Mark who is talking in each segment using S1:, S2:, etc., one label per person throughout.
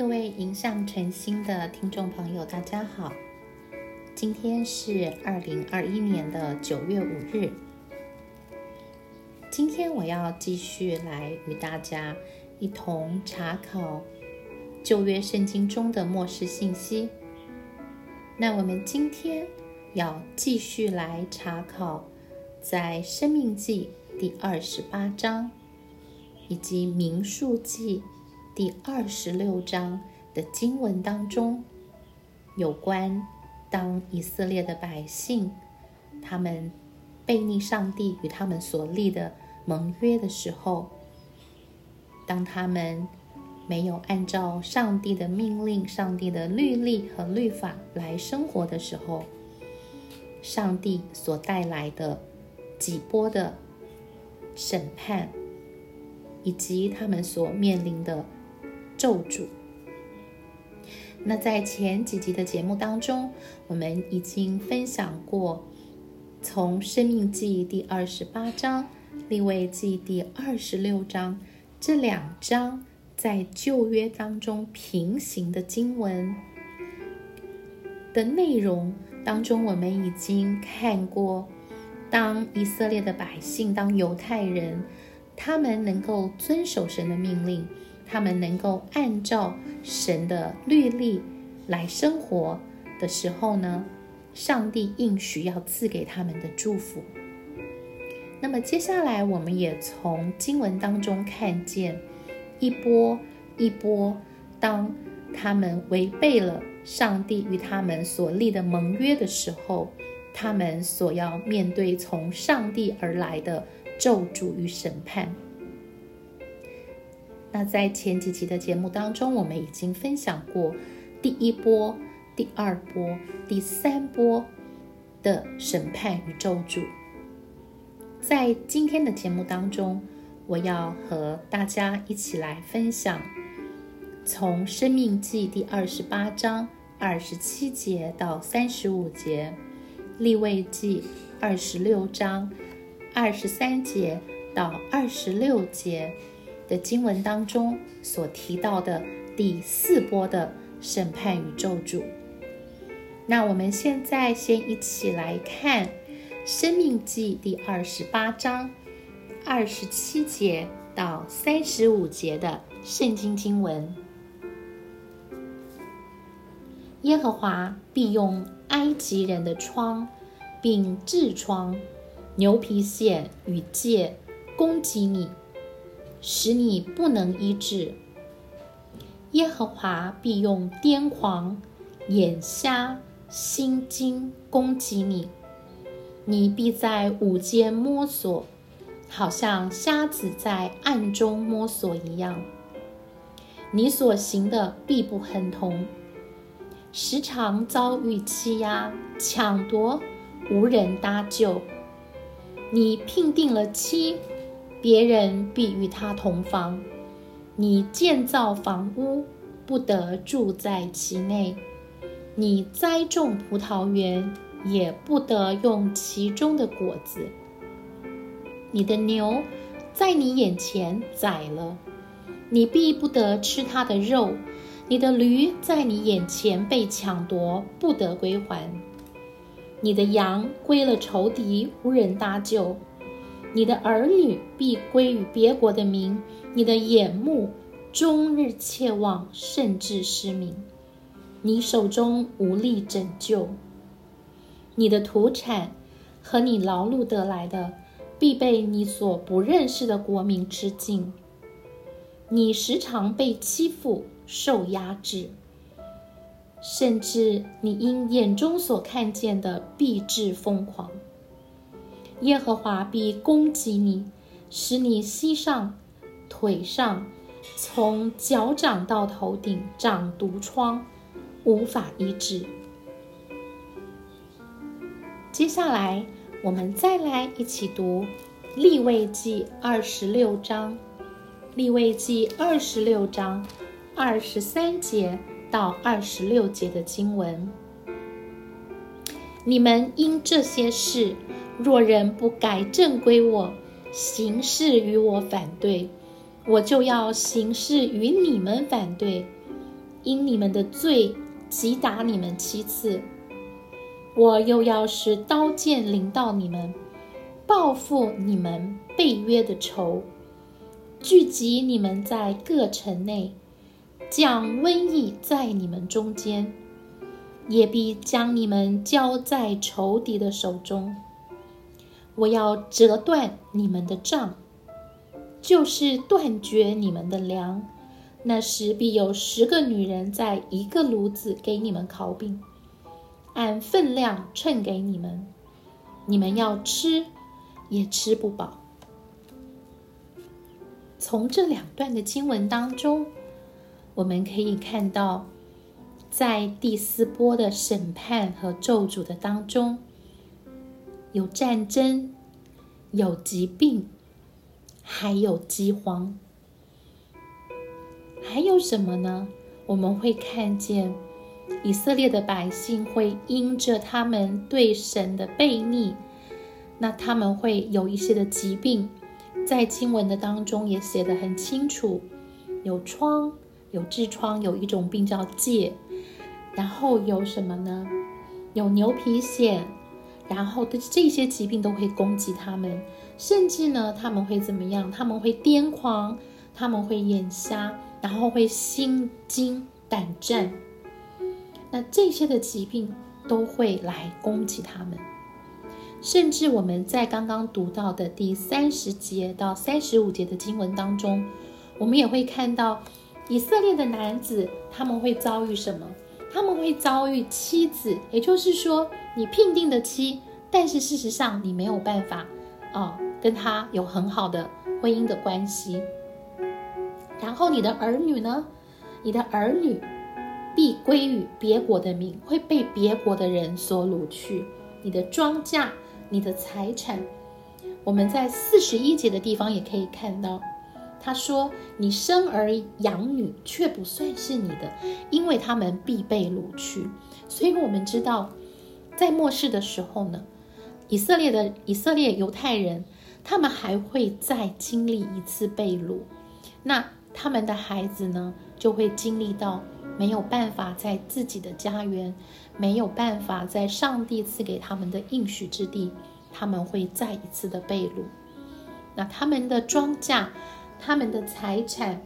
S1: 各位迎向晨星的听众朋友，大家好。今天是二零二一年的九月五日。今天我要继续来与大家一同查考旧约圣经中的末世信息。那我们今天要继续来查考在生命记第二十八章以及民数记。第二十六章的经文当中，有关当以色列的百姓他们背逆上帝与他们所立的盟约的时候，当他们没有按照上帝的命令、上帝的律例和律法来生活的时候，上帝所带来的几波的审判，以及他们所面临的。咒诅。那在前几集的节目当中，我们已经分享过，从《生命记》第二十八章、《立位记》第二十六章这两章在旧约当中平行的经文的内容当中，我们已经看过，当以色列的百姓、当犹太人，他们能够遵守神的命令。他们能够按照神的律例来生活的时候呢，上帝应许要赐给他们的祝福。那么接下来，我们也从经文当中看见一波一波，当他们违背了上帝与他们所立的盟约的时候，他们所要面对从上帝而来的咒诅与审判。那在前几集的节目当中，我们已经分享过第一波、第二波、第三波的审判与咒诅。在今天的节目当中，我要和大家一起来分享从《生命记》第二十八章二十七节到三十五节，《立位记》二十六章二十三节到二十六节。的经文当中所提到的第四波的审判与咒诅。那我们现在先一起来看《生命记》第二十八章二十七节到三十五节的圣经经文。耶和华必用埃及人的疮，并痔疮、牛皮癣与疥攻击你。使你不能医治，耶和华必用癫狂、眼瞎、心惊攻击你，你必在午间摸索，好像瞎子在暗中摸索一样。你所行的必不亨通，时常遭遇欺压、抢夺，无人搭救。你聘定了妻。别人必与他同房，你建造房屋不得住在其内；你栽种葡萄园也不得用其中的果子。你的牛在你眼前宰了，你必不得吃它的肉；你的驴在你眼前被抢夺，不得归还；你的羊归了仇敌，无人搭救。你的儿女必归于别国的民，你的眼目终日切望，甚至失明。你手中无力拯救，你的土产和你劳碌得来的，必被你所不认识的国民吃尽。你时常被欺负、受压制，甚至你因眼中所看见的，必致疯狂。耶和华必攻击你，使你膝上、腿上，从脚掌到头顶长毒疮，无法医治。接下来，我们再来一起读《立位记》二十六章，《立位记》二十六章二十三节到二十六节的经文。你们因这些事。若人不改正归我，行事与我反对，我就要行事与你们反对，因你们的罪击打你们七次。我又要使刀剑临到你们，报复你们背约的仇，聚集你们在各城内，将瘟疫在你们中间，也必将你们交在仇敌的手中。我要折断你们的杖，就是断绝你们的粮。那时必有十个女人在一个炉子给你们烤饼。按分量称给你们，你们要吃也吃不饱。从这两段的经文当中，我们可以看到，在第四波的审判和咒诅的当中，有战争，有疾病，还有饥荒，还有什么呢？我们会看见。以色列的百姓会因着他们对神的悖逆，那他们会有一些的疾病，在经文的当中也写得很清楚，有疮，有痔疮，有一种病叫疥，然后有什么呢？有牛皮癣，然后的这些疾病都会攻击他们，甚至呢，他们会怎么样？他们会癫狂，他们会眼瞎，然后会心惊胆战。那这些的疾病都会来攻击他们，甚至我们在刚刚读到的第三十节到三十五节的经文当中，我们也会看到以色列的男子他们会遭遇什么？他们会遭遇妻子，也就是说你聘定的妻，但是事实上你没有办法哦跟他有很好的婚姻的关系。然后你的儿女呢？你的儿女。必归于别国的民，会被别国的人所掳去。你的庄稼，你的财产，我们在四十一节的地方也可以看到，他说：“你生儿养女却不算是你的，因为他们必被掳去。”所以，我们知道，在末世的时候呢，以色列的以色列犹太人，他们还会再经历一次被掳，那他们的孩子呢，就会经历到。没有办法在自己的家园，没有办法在上帝赐给他们的应许之地，他们会再一次的被掳。那他们的庄稼、他们的财产、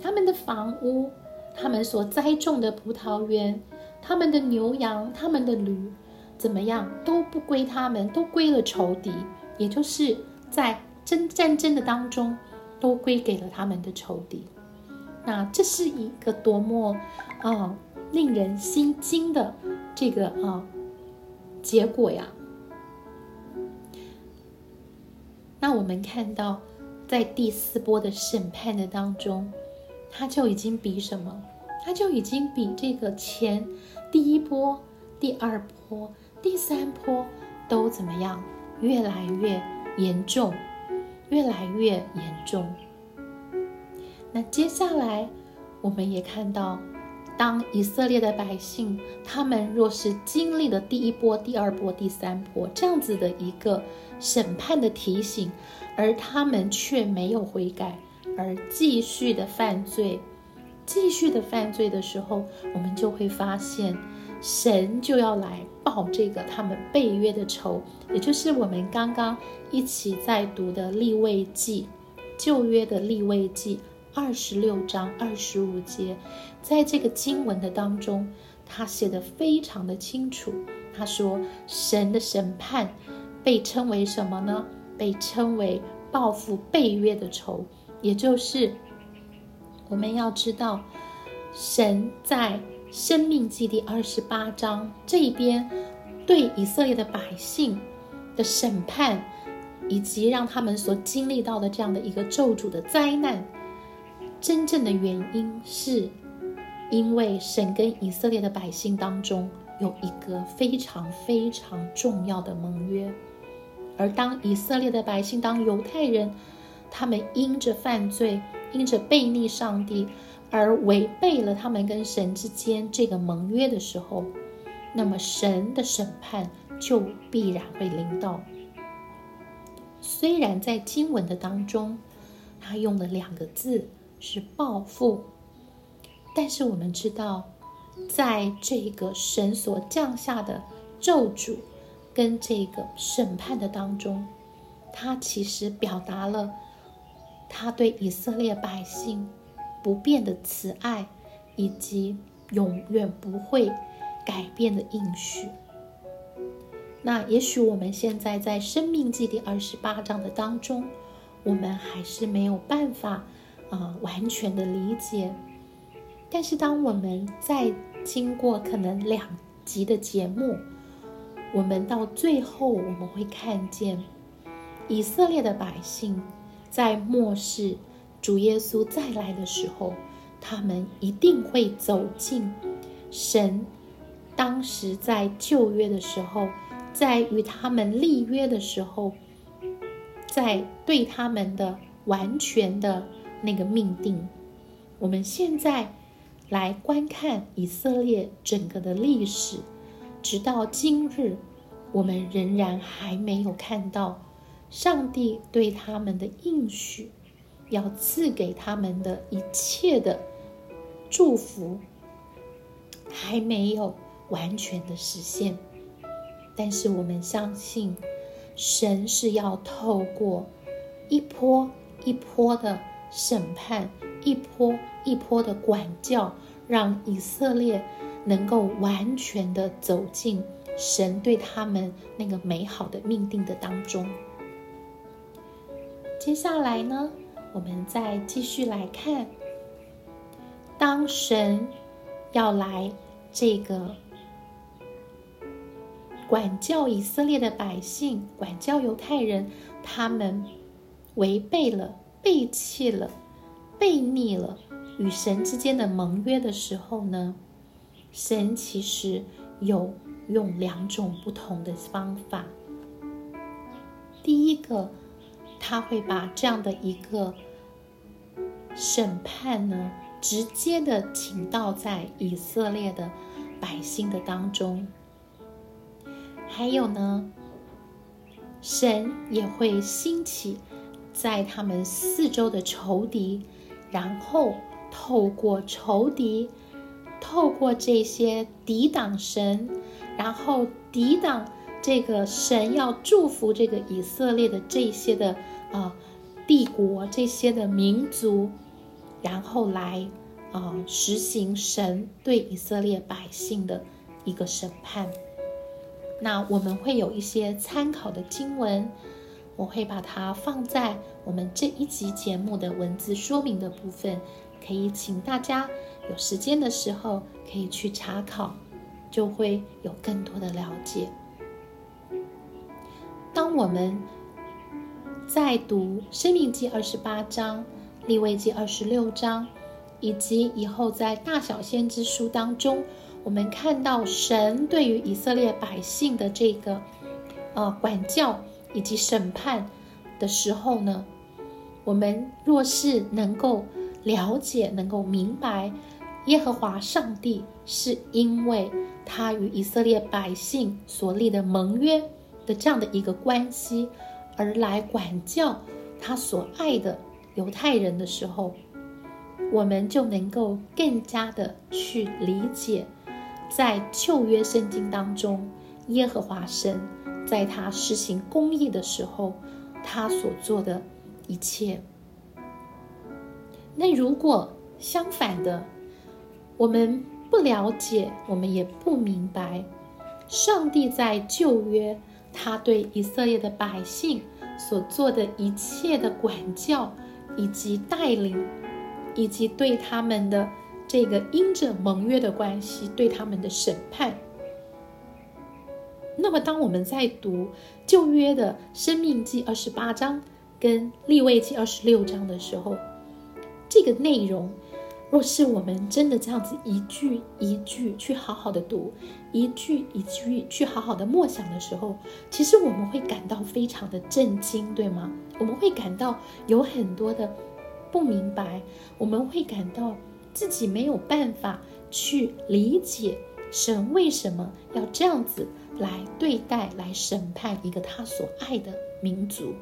S1: 他们的房屋、他们所栽种的葡萄园、他们的牛羊、他们的驴，怎么样都不归他们，都归了仇敌，也就是在争战争的当中，都归给了他们的仇敌。那这是一个多么啊令人心惊的这个啊结果呀！那我们看到，在第四波的审判的当中，他就已经比什么？他就已经比这个前第一波、第二波、第三波都怎么样？越来越严重，越来越严重。那接下来，我们也看到，当以色列的百姓，他们若是经历了第一波、第二波、第三波这样子的一个审判的提醒，而他们却没有悔改，而继续的犯罪，继续的犯罪的时候，我们就会发现，神就要来报这个他们背约的仇，也就是我们刚刚一起在读的立位记，旧约的立位记。二十六章二十五节，在这个经文的当中，他写的非常的清楚。他说，神的审判被称为什么呢？被称为报复背约的仇，也就是我们要知道，神在生命记第二十八章这一边对以色列的百姓的审判，以及让他们所经历到的这样的一个咒诅的灾难。真正的原因是，因为神跟以色列的百姓当中有一个非常非常重要的盟约，而当以色列的百姓当犹太人，他们因着犯罪，因着背逆上帝而违背了他们跟神之间这个盟约的时候，那么神的审判就必然会临到。虽然在经文的当中，他用了两个字。是报复，但是我们知道，在这个神所降下的咒诅跟这个审判的当中，他其实表达了他对以色列百姓不变的慈爱，以及永远不会改变的应许。那也许我们现在在《生命记》第二十八章的当中，我们还是没有办法啊完全的理解。但是，当我们在经过可能两集的节目，我们到最后，我们会看见以色列的百姓在末世主耶稣再来的时候，他们一定会走进神当时在旧约的时候，在与他们立约的时候，在对他们的完全的那个命定。我们现在。来观看以色列整个的历史，直到今日，我们仍然还没有看到上帝对他们的应许，要赐给他们的一切的祝福，还没有完全的实现。但是我们相信，神是要透过一波一波的审判。一波一波的管教，让以色列能够完全的走进神对他们那个美好的命定的当中。接下来呢，我们再继续来看，当神要来这个管教以色列的百姓，管教犹太人，他们违背了，背弃了。背逆了与神之间的盟约的时候呢，神其实有用两种不同的方法。第一个，他会把这样的一个审判呢，直接的请到在以色列的百姓的当中。还有呢，神也会兴起在他们四周的仇敌。然后透过仇敌，透过这些抵挡神，然后抵挡这个神要祝福这个以色列的这些的啊帝国，这些的民族，然后来啊实行神对以色列百姓的一个审判。那我们会有一些参考的经文。我会把它放在我们这一集节目的文字说明的部分，可以请大家有时间的时候可以去查考，就会有更多的了解。当我们在读《生命记》二十八章、《利未记》二十六章，以及以后在大小先知书当中，我们看到神对于以色列百姓的这个呃管教。以及审判的时候呢，我们若是能够了解、能够明白耶和华上帝是因为他与以色列百姓所立的盟约的这样的一个关系而来管教他所爱的犹太人的时候，我们就能够更加的去理解，在旧约圣经当中耶和华神。在他实行公义的时候，他所做的一切。那如果相反的，我们不了解，我们也不明白，上帝在旧约他对以色列的百姓所做的一切的管教，以及带领，以及对他们的这个因着盟约的关系，对他们的审判。那么，当我们在读旧约的《生命记》二十八章跟《立位记》二十六章的时候，这个内容，若是我们真的这样子一句一句去好好的读，一句一句去好好的默想的时候，其实我们会感到非常的震惊，对吗？我们会感到有很多的不明白，我们会感到自己没有办法去理解神为什么要这样子。来对待、来审判一个他所爱的民族，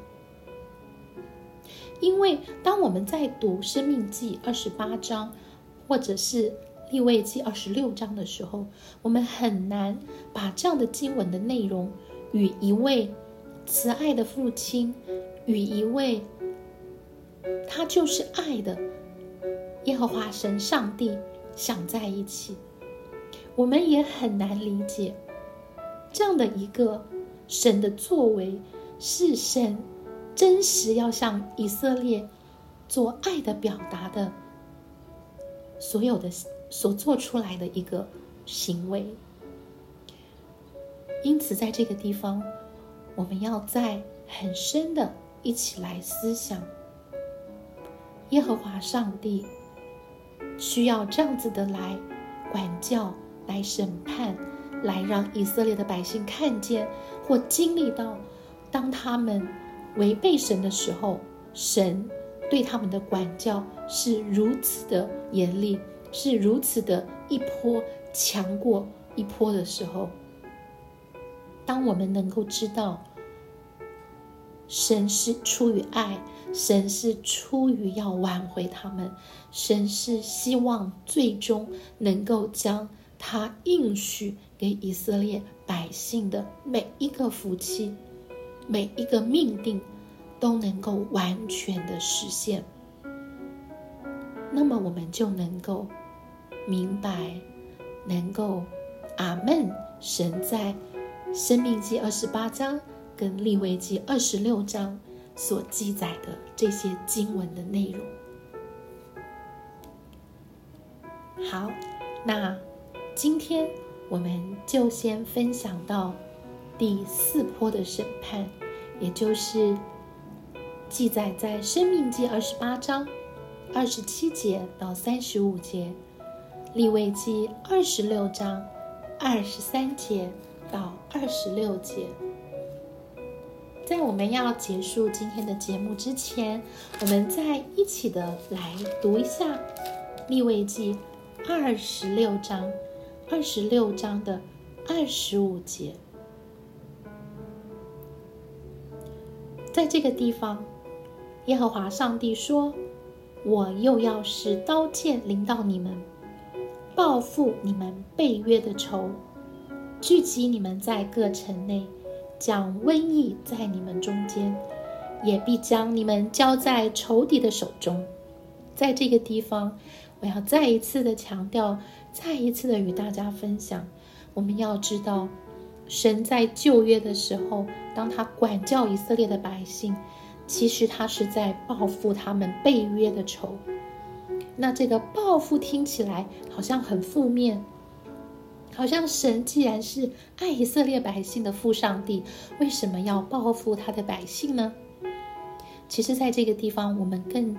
S1: 因为当我们在读《生命记》二十八章，或者是立位记二十六章的时候，我们很难把这样的经文的内容与一位慈爱的父亲，与一位他就是爱的耶和华神上帝想在一起。我们也很难理解这样的一个神的作为，是神真实要向以色列做爱的表达的。所有的所做出来的一个行为，因此在这个地方，我们要在很深的一起来思想，耶和华上帝需要这样子的来管教、来审判、来让以色列的百姓看见或经历到，当他们违背神的时候，神。对他们的管教是如此的严厉，是如此的一波强过一波的时候，当我们能够知道，神是出于爱，神是出于要挽回他们，神是希望最终能够将他应许给以色列百姓的每一个福气，每一个命定。都能够完全的实现，那么我们就能够明白，能够阿门。神在生命记二十八章跟利未记二十六章所记载的这些经文的内容。好，那今天我们就先分享到第四波的审判，也就是。记载在《生命记》二十八章二十七节到三十五节，《利未记》二十六章二十三节到二十六节。在我们要结束今天的节目之前，我们再一起的来读一下《利未记》二十六章二十六章的二十五节，在这个地方。耶和华上帝说：“我又要使刀剑临到你们，报复你们背约的仇，聚集你们在各城内，将瘟疫在你们中间，也必将你们交在仇敌的手中。”在这个地方，我要再一次的强调，再一次的与大家分享：我们要知道，神在旧约的时候，当他管教以色列的百姓。其实他是在报复他们背约的仇。那这个报复听起来好像很负面，好像神既然是爱以色列百姓的父上帝，为什么要报复他的百姓呢？其实，在这个地方，我们更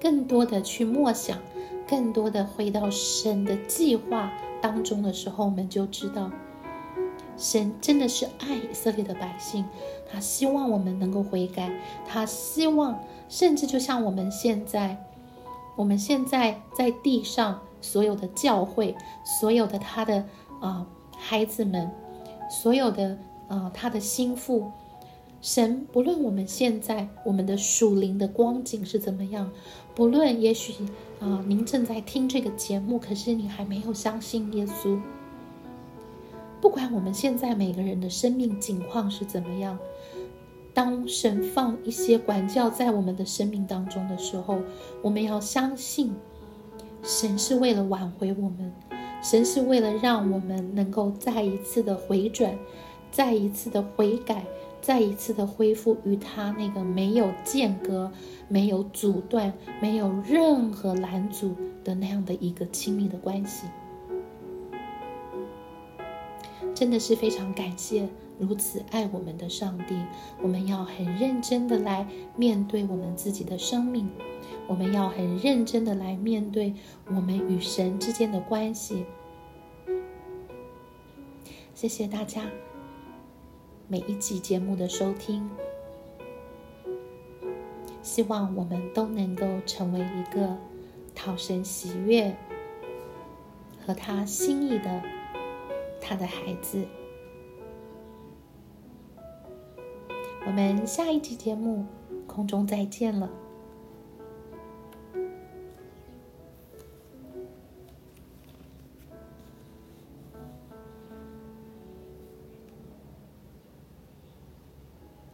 S1: 更多的去默想，更多的回到神的计划当中的时候，我们就知道。神真的是爱以色列的百姓，他希望我们能够悔改，他希望，甚至就像我们现在，我们现在在地上所有的教会，所有的他的啊孩子们，所有的啊他的心腹，神不论我们现在我们的属灵的光景是怎么样，不论也许啊您正在听这个节目，可是你还没有相信耶稣。不管我们现在每个人的生命境况是怎么样，当神放一些管教在我们的生命当中的时候，我们要相信，神是为了挽回我们，神是为了让我们能够再一次的回转，再一次的悔改，再一次的恢复与他那个没有间隔、没有阻断、没有任何拦阻的那样的一个亲密的关系。真的是非常感谢如此爱我们的上帝。我们要很认真的来面对我们自己的生命，我们要很认真的来面对我们与神之间的关系。谢谢大家每一集节目的收听，希望我们都能够成为一个讨神喜悦和他心意的。他的孩子，我们下一期节目空中再见了。